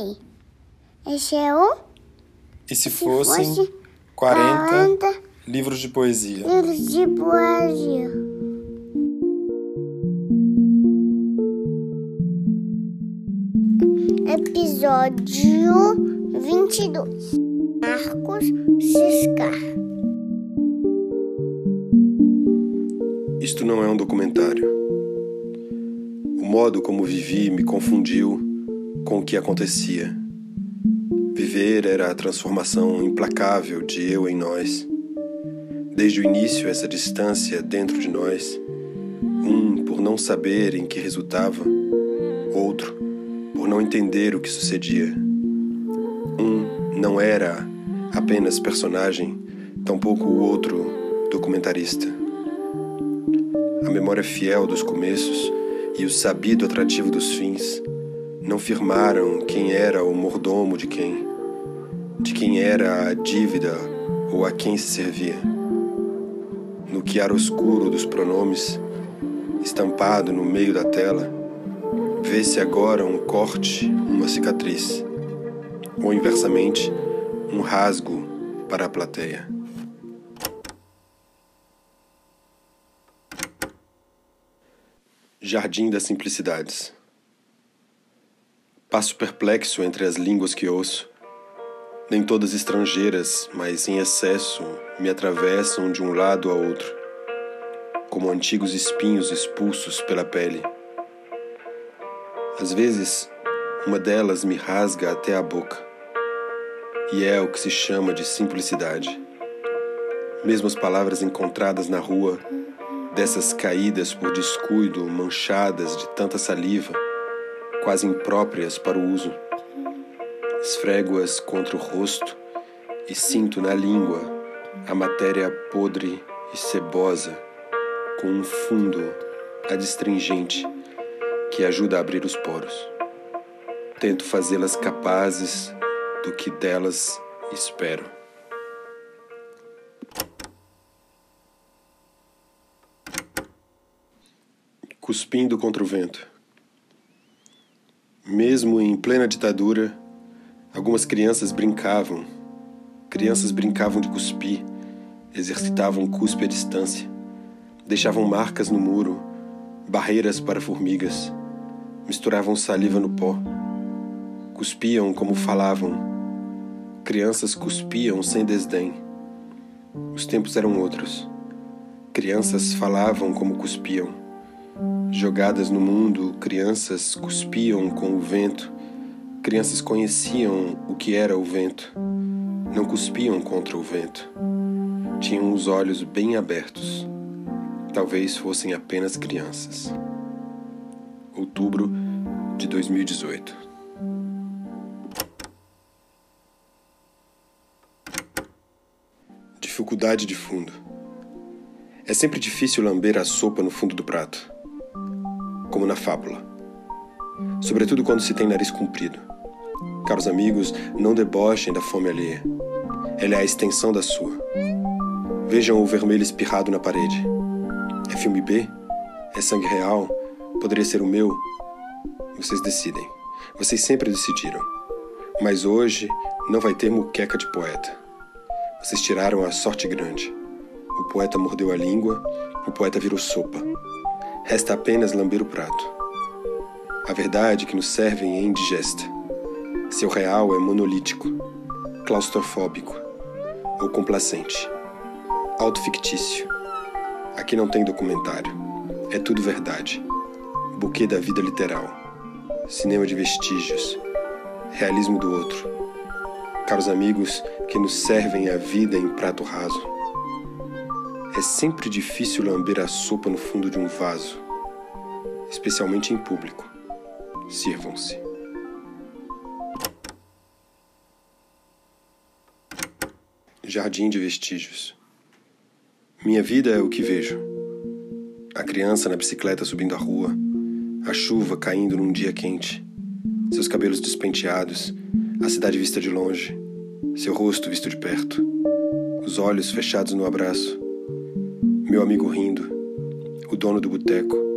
Ei, esse é o E se se fossem fosse 40 40 livros de poesia? livros de poesia. Episódio 22 Marcos Ciscar Isto não é um documentário. O modo como vivi me confundiu com o que acontecia. Viver era a transformação implacável de eu em nós. Desde o início, essa distância dentro de nós, um por não saber em que resultava, outro por não entender o que sucedia. Um não era apenas personagem, tampouco o outro documentarista. A memória fiel dos começos e o sabido atrativo dos fins não firmaram quem era o mordomo de quem, de quem era a dívida ou a quem se servia. No chiaroscuro dos pronomes, estampado no meio da tela, vê-se agora um corte, uma cicatriz, ou inversamente, um rasgo para a plateia. Jardim das Simplicidades. Passo perplexo entre as línguas que ouço. Nem todas estrangeiras, mas em excesso, me atravessam de um lado a outro, como antigos espinhos expulsos pela pele. Às vezes, uma delas me rasga até a boca, e é o que se chama de simplicidade. Mesmo as palavras encontradas na rua dessas caídas por descuido, manchadas de tanta saliva, quase impróprias para o uso. Esfrego-as contra o rosto e sinto na língua a matéria podre e cebosa, com um fundo adstringente que ajuda a abrir os poros. Tento fazê-las capazes do que delas espero. cuspindo contra o vento. Mesmo em plena ditadura, algumas crianças brincavam. Crianças brincavam de cuspir, exercitavam cuspe à distância, deixavam marcas no muro, barreiras para formigas, misturavam saliva no pó, cuspiam como falavam. Crianças cuspiam sem desdém. Os tempos eram outros. Crianças falavam como cuspiam. Jogadas no mundo, crianças cuspiam com o vento. Crianças conheciam o que era o vento. Não cuspiam contra o vento. Tinham os olhos bem abertos. Talvez fossem apenas crianças. Outubro de 2018. Dificuldade de fundo. É sempre difícil lamber a sopa no fundo do prato como na fábula. Sobretudo quando se tem nariz comprido. Caros amigos, não debochem da fome alheia. Ela é a extensão da sua. Vejam o vermelho espirrado na parede. É filme B? É sangue real? Poderia ser o meu? Vocês decidem. Vocês sempre decidiram. Mas hoje não vai ter muqueca de poeta. Vocês tiraram a sorte grande. O poeta mordeu a língua, o poeta virou sopa. Resta apenas lamber o prato. A verdade que nos servem é indigesta. Seu real é monolítico, claustrofóbico ou complacente. Autofictício. Aqui não tem documentário. É tudo verdade. Buquê da vida literal. Cinema de vestígios. Realismo do outro. Caros amigos que nos servem a vida em prato raso. É sempre difícil lamber a sopa no fundo de um vaso, especialmente em público. Sirvam-se. Jardim de vestígios. Minha vida é o que vejo. A criança na bicicleta subindo a rua, a chuva caindo num dia quente, seus cabelos despenteados, a cidade vista de longe, seu rosto visto de perto, os olhos fechados no abraço, meu amigo rindo, o dono do boteco,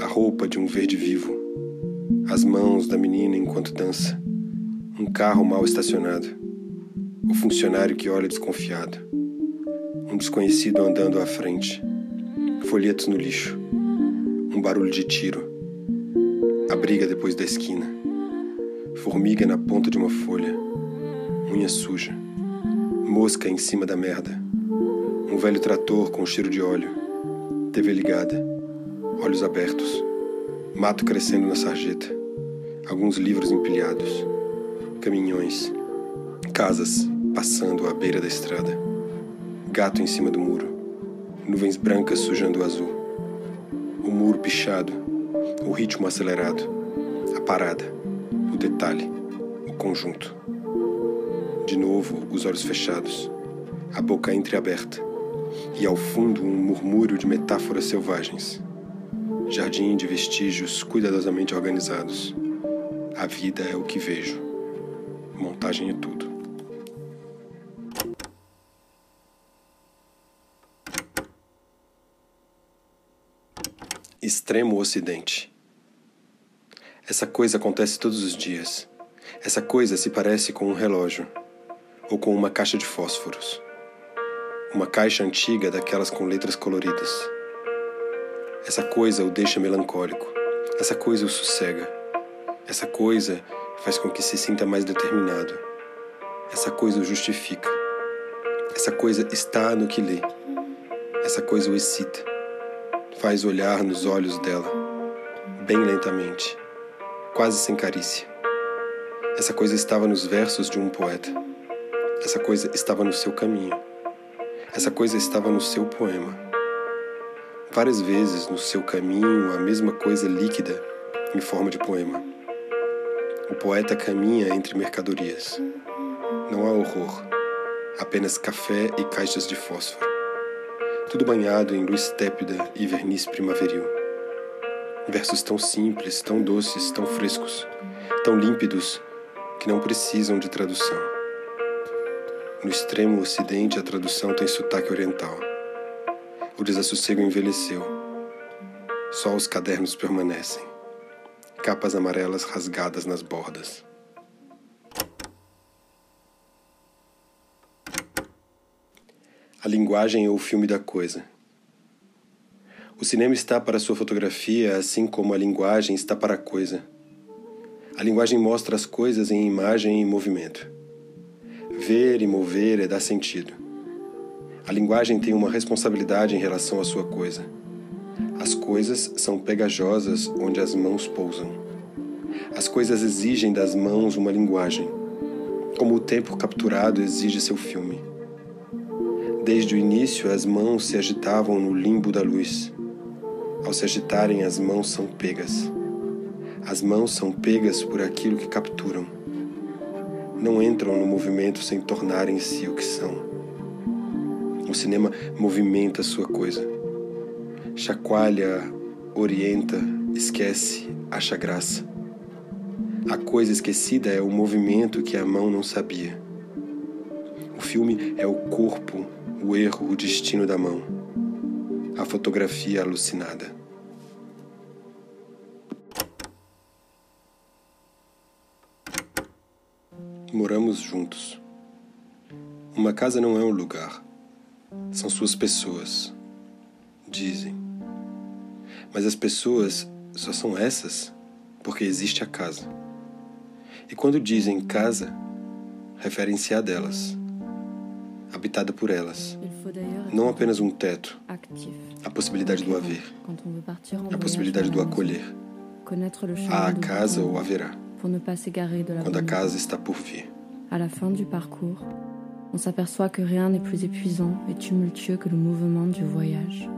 a roupa de um verde vivo, as mãos da menina enquanto dança, Um carro mal estacionado. O funcionário que olha desconfiado. Um desconhecido andando à frente. Folhetos no lixo. Um barulho de tiro. A briga depois da esquina. Formiga na ponta de uma folha. Unha suja. Mosca em cima da merda. Um velho trator com cheiro de óleo. TV ligada. Olhos abertos. Mato crescendo na sarjeta. Alguns livros empilhados. Caminhões. Casas passando à beira da estrada. Gato em cima do muro. Nuvens brancas sujando o azul. O muro pichado. O ritmo acelerado. A parada. O detalhe. O conjunto. De novo, os olhos fechados. A boca entreaberta. E ao fundo, um murmúrio de metáforas selvagens. Jardim de vestígios cuidadosamente organizados. A vida é o que vejo. Montagem é tudo. Extremo Ocidente. Essa coisa acontece todos os dias. Essa coisa se parece com um relógio ou com uma caixa de fósforos. Uma caixa antiga daquelas com letras coloridas. Essa coisa o deixa melancólico. Essa coisa o sossega. Essa coisa faz com que se sinta mais determinado. Essa coisa o justifica. Essa coisa está no que lê. Essa coisa o excita. Faz olhar nos olhos dela, bem lentamente, quase sem carícia. Essa coisa estava nos versos de um poeta. Essa coisa estava no seu caminho. Essa coisa estava no seu poema. Várias vezes no seu caminho, a mesma coisa líquida em forma de poema. O poeta caminha entre mercadorias. Não há horror, apenas café e caixas de fósforo. Tudo banhado em luz tépida e verniz primaveril. Versos tão simples, tão doces, tão frescos, tão límpidos que não precisam de tradução. No extremo ocidente, a tradução tem sotaque oriental. O desassossego envelheceu. Só os cadernos permanecem. Capas amarelas rasgadas nas bordas. A linguagem é o filme da coisa. O cinema está para sua fotografia, assim como a linguagem está para a coisa. A linguagem mostra as coisas em imagem e movimento. Ver e mover é dar sentido. A linguagem tem uma responsabilidade em relação à sua coisa. As coisas são pegajosas onde as mãos pousam. As coisas exigem das mãos uma linguagem, como o tempo capturado exige seu filme. Desde o início, as mãos se agitavam no limbo da luz. Ao se agitarem, as mãos são pegas. As mãos são pegas por aquilo que capturam. Não entram no movimento sem tornarem-se o que são. O cinema movimenta sua coisa. Chacoalha, orienta, esquece, acha graça. A coisa esquecida é o movimento que a mão não sabia. O filme é o corpo, o erro, o destino da mão. A fotografia alucinada. Moramos juntos. Uma casa não é um lugar. São suas pessoas. Dizem. Mas as pessoas só são essas porque existe a casa. E quando dizem casa, referem-se a delas, habitada por elas. Não apenas um teto, a possibilidade do haver, a possibilidade do acolher. Há a casa ou haverá, quando a casa está por vir. À la fin du parcours, on s'aperçoit que rien n'est plus épuisant et tumultueux que le mouvement du voyage.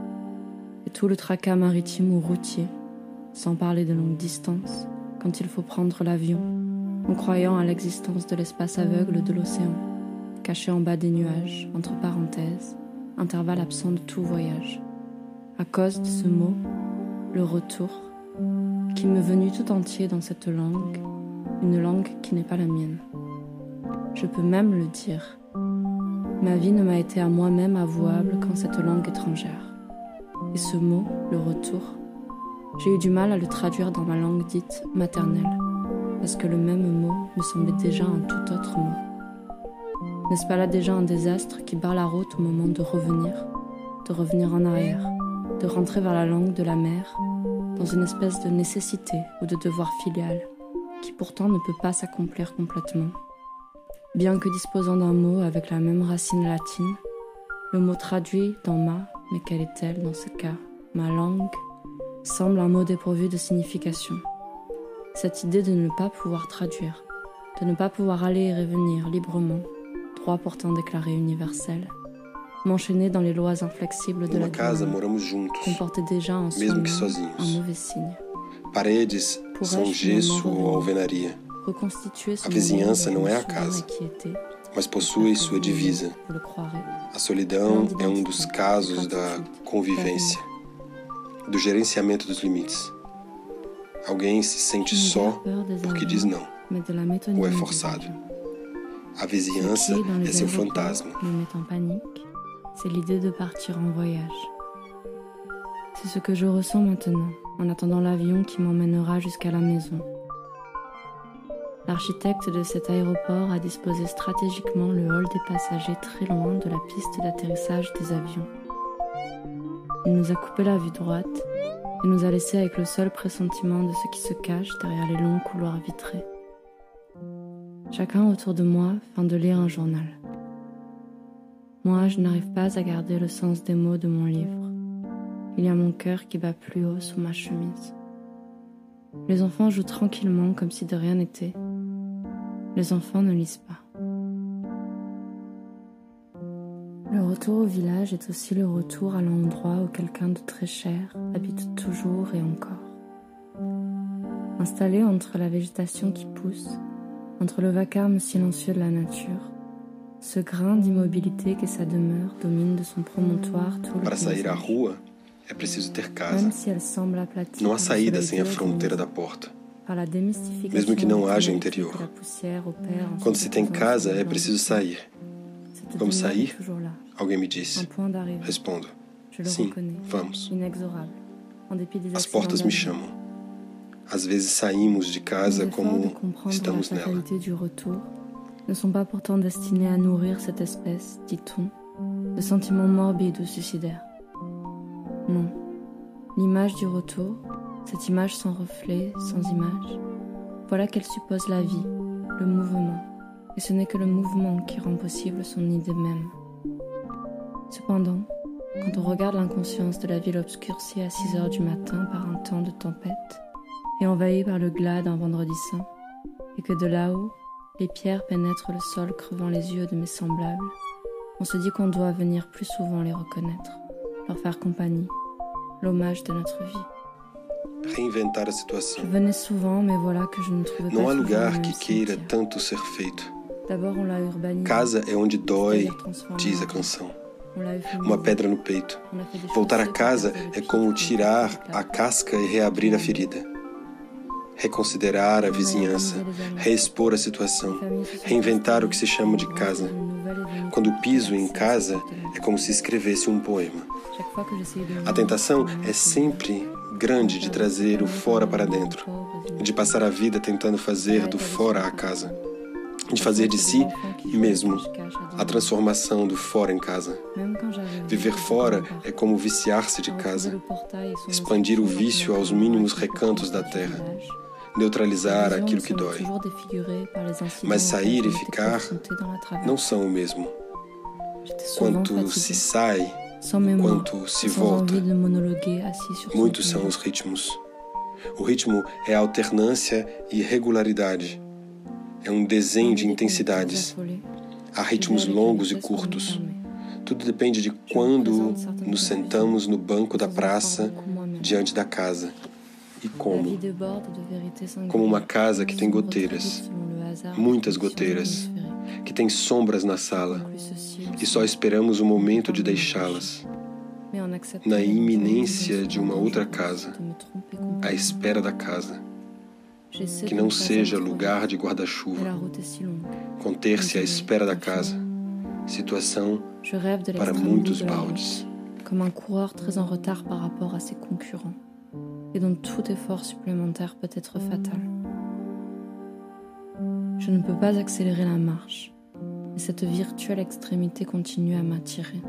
Et tout le tracas maritime ou routier, sans parler de longues distances, quand il faut prendre l'avion, en croyant à l'existence de l'espace aveugle de l'océan, caché en bas des nuages, entre parenthèses, intervalle absent de tout voyage. À cause de ce mot, le retour, qui m'est venu tout entier dans cette langue, une langue qui n'est pas la mienne. Je peux même le dire. Ma vie ne m'a été à moi-même avouable qu'en cette langue étrangère. Et ce mot, le retour, j'ai eu du mal à le traduire dans ma langue dite maternelle, parce que le même mot me semblait déjà un tout autre mot. N'est-ce pas là déjà un désastre qui barre la route au moment de revenir, de revenir en arrière, de rentrer vers la langue de la mer, dans une espèce de nécessité ou de devoir filial, qui pourtant ne peut pas s'accomplir complètement? Bien que disposant d'un mot avec la même racine latine, le mot traduit dans ma, mais quelle est-elle dans ce cas, ma langue, semble un mot dépourvu de signification. Cette idée de ne pas pouvoir traduire, de ne pas pouvoir aller et revenir librement, droit pourtant déclaré universel, m'enchaîner dans les lois inflexibles de la casa juntos, comportait déjà en sozinhos. un mauvais signe. Paredes são gesso ou alvenaria, A vizinhança não é a casa, mas possui sua divisa. A solidão é um dos casos da convivência, do gerenciamento dos limites. Alguém se sente só porque diz não. ou é forçado. A vizinhança é seu fantasma. c'est l'idée de partir en voyage. C'est ce que je ressens maintenant, en attendant l'avion qui m'emmènera jusqu'à la maison. L'architecte de cet aéroport a disposé stratégiquement le hall des passagers très loin de la piste d'atterrissage des avions. Il nous a coupé la vue droite et nous a laissé avec le seul pressentiment de ce qui se cache derrière les longs couloirs vitrés. Chacun autour de moi feint de lire un journal. Moi, je n'arrive pas à garder le sens des mots de mon livre. Il y a mon cœur qui bat plus haut sous ma chemise. Les enfants jouent tranquillement comme si de rien n'était. Les enfants ne lisent pas. Le retour au village est aussi le retour à l'endroit où quelqu'un de très cher habite toujours et encore. Installé entre la végétation qui pousse, entre le vacarme silencieux de la nature, ce grain d'immobilité qu'est sa demeure domine de son promontoire tout le Para sair à paysage. rua é preciso ter casa. Não há saída sem a fronteira da porta. Mesmo que não haja interior. Quando se tem casa, é preciso sair. Demeure sair? Alguém me disse. Respondo. Sim, vamos. As portas me chamam. Às vezes saímos de casa como estamos la nela. ne sont pas pourtant destinés à nourrir cette espèce, dit-on, de sentiments morbides ou suicidaires. Non. L'image du retour, cette image sans reflet, sans image, voilà qu'elle suppose la vie, le mouvement, et ce n'est que le mouvement qui rend possible son idée même. Cependant, quand on regarde l'inconscience de la ville obscurcie à 6 heures du matin par un temps de tempête, et envahie par le glas d'un vendredi saint, et que de là-haut, les pierres pénètrent le sol crevant les yeux de mes semblables, on se dit qu'on doit venir plus souvent les reconnaître, leur faire compagnie, l'hommage de notre vie. reinventar a Je situação. venais souvent, mais voilà que je ne trouvais Não pas há lugar que queira tanto ser feito. D'abord, on l'a urbanisé. Casa é onde dói, diz a canção. Uma pedra no peito. Voltar a casa é como tirar a casca e reabrir a ferida. Reconsiderar a vizinhança, reexpor a situação, reinventar o que se chama de casa. Quando piso em casa, é como se escrevesse um poema. A tentação é sempre grande de trazer o fora para dentro, de passar a vida tentando fazer do fora a casa, de fazer de si mesmo a transformação do fora em casa. Viver fora é como viciar-se de casa, expandir o vício aos mínimos recantos da terra, neutralizar aquilo que dói. Mas sair e ficar não são o mesmo. Quanto se sai, quanto se volta, muitos são os ritmos. O ritmo é alternância e regularidade. É um desenho de intensidades. Há ritmos longos e curtos. Tudo depende de quando nos sentamos no banco da praça diante da casa e como. Como uma casa que tem goteiras, muitas goteiras, que tem sombras na sala e só esperamos o momento de deixá-las. Na iminência de uma outra casa, à espera da casa, que não seja lugar de guarda-chuva, conter-se à espera da casa, situação para muitos baldes. Comme un coureur très en retard par rapport à ses concurrents, et dont tout effort supplémentaire peut être fatal. Je ne peux pas accélérer la marche, mais cette virtuelle extrémité continue à m'attirer.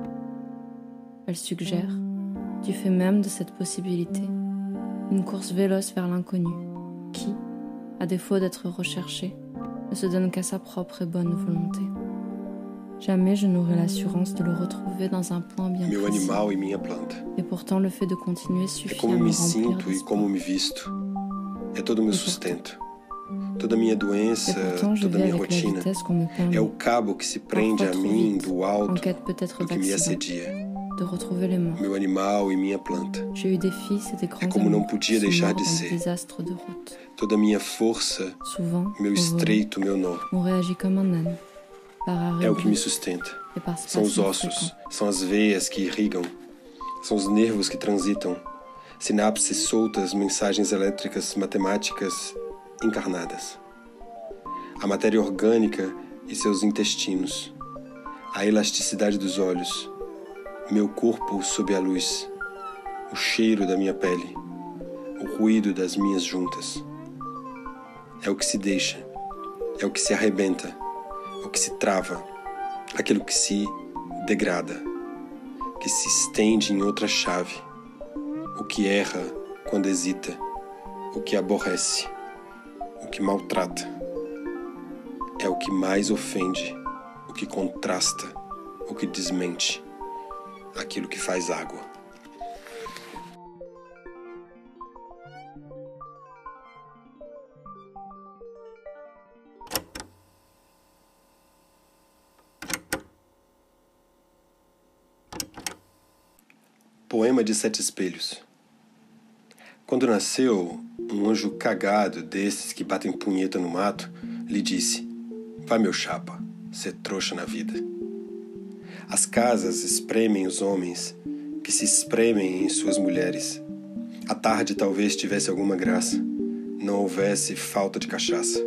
Elle suggère, du fait même de cette possibilité, une course véloce vers l'inconnu, qui, à défaut d'être recherché, ne se donne qu'à sa propre et bonne volonté. Jamais je n'aurai l'assurance de le retrouver dans un point bien Meu précis. animal e minha planta. Et pourtant, le fait de continuer É suffit à me me remplir sinto e como me visto. É todo o meu sustento. Toda a minha doença, toda minha rotina. É o cabo que se prende a mim do alto do que me assedia. Meu animal e minha planta. Grands como não podia deixar de ser. Toda a minha força, meu estreito, meu nó. É o que me sustenta. São os ossos, são as veias que irrigam, são os nervos que transitam, sinapses soltas, mensagens elétricas, matemáticas encarnadas. A matéria orgânica e seus intestinos, a elasticidade dos olhos, meu corpo sob a luz, o cheiro da minha pele, o ruído das minhas juntas. É o que se deixa, é o que se arrebenta, o que se trava, aquilo que se degrada, que se estende em outra chave, o que erra quando hesita, o que aborrece, o que maltrata. É o que mais ofende, o que contrasta, o que desmente, aquilo que faz água. Poema de Sete Espelhos. Quando nasceu, um anjo cagado desses que batem punheta no mato lhe disse: Vai, meu chapa, ser trouxa na vida. As casas espremem os homens que se espremem em suas mulheres. A tarde talvez tivesse alguma graça, não houvesse falta de cachaça.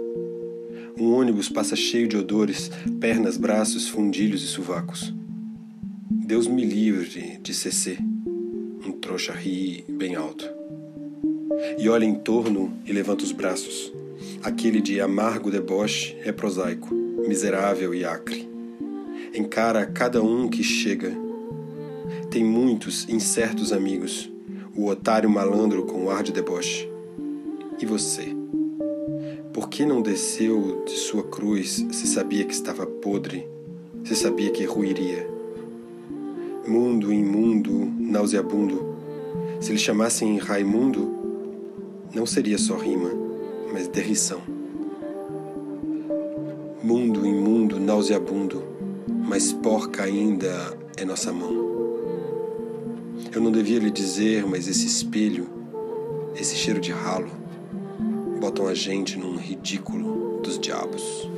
Um ônibus passa cheio de odores, pernas, braços, fundilhos e sovacos. Deus me livre de CC. Um trouxa ri bem alto. E olha em torno e levanta os braços. Aquele de amargo deboche é prosaico, miserável e acre. Encara cada um que chega. Tem muitos incertos amigos, o otário malandro com ar de deboche. E você? Por que não desceu de sua cruz se sabia que estava podre, se sabia que ruiria? mundo imundo, nauseabundo. Se lhe chamassem Raimundo, não seria só rima, mas derrição. Mundo imundo, nauseabundo, mas porca ainda é nossa mão. Eu não devia lhe dizer, mas esse espelho, esse cheiro de ralo, botam a gente num ridículo dos diabos.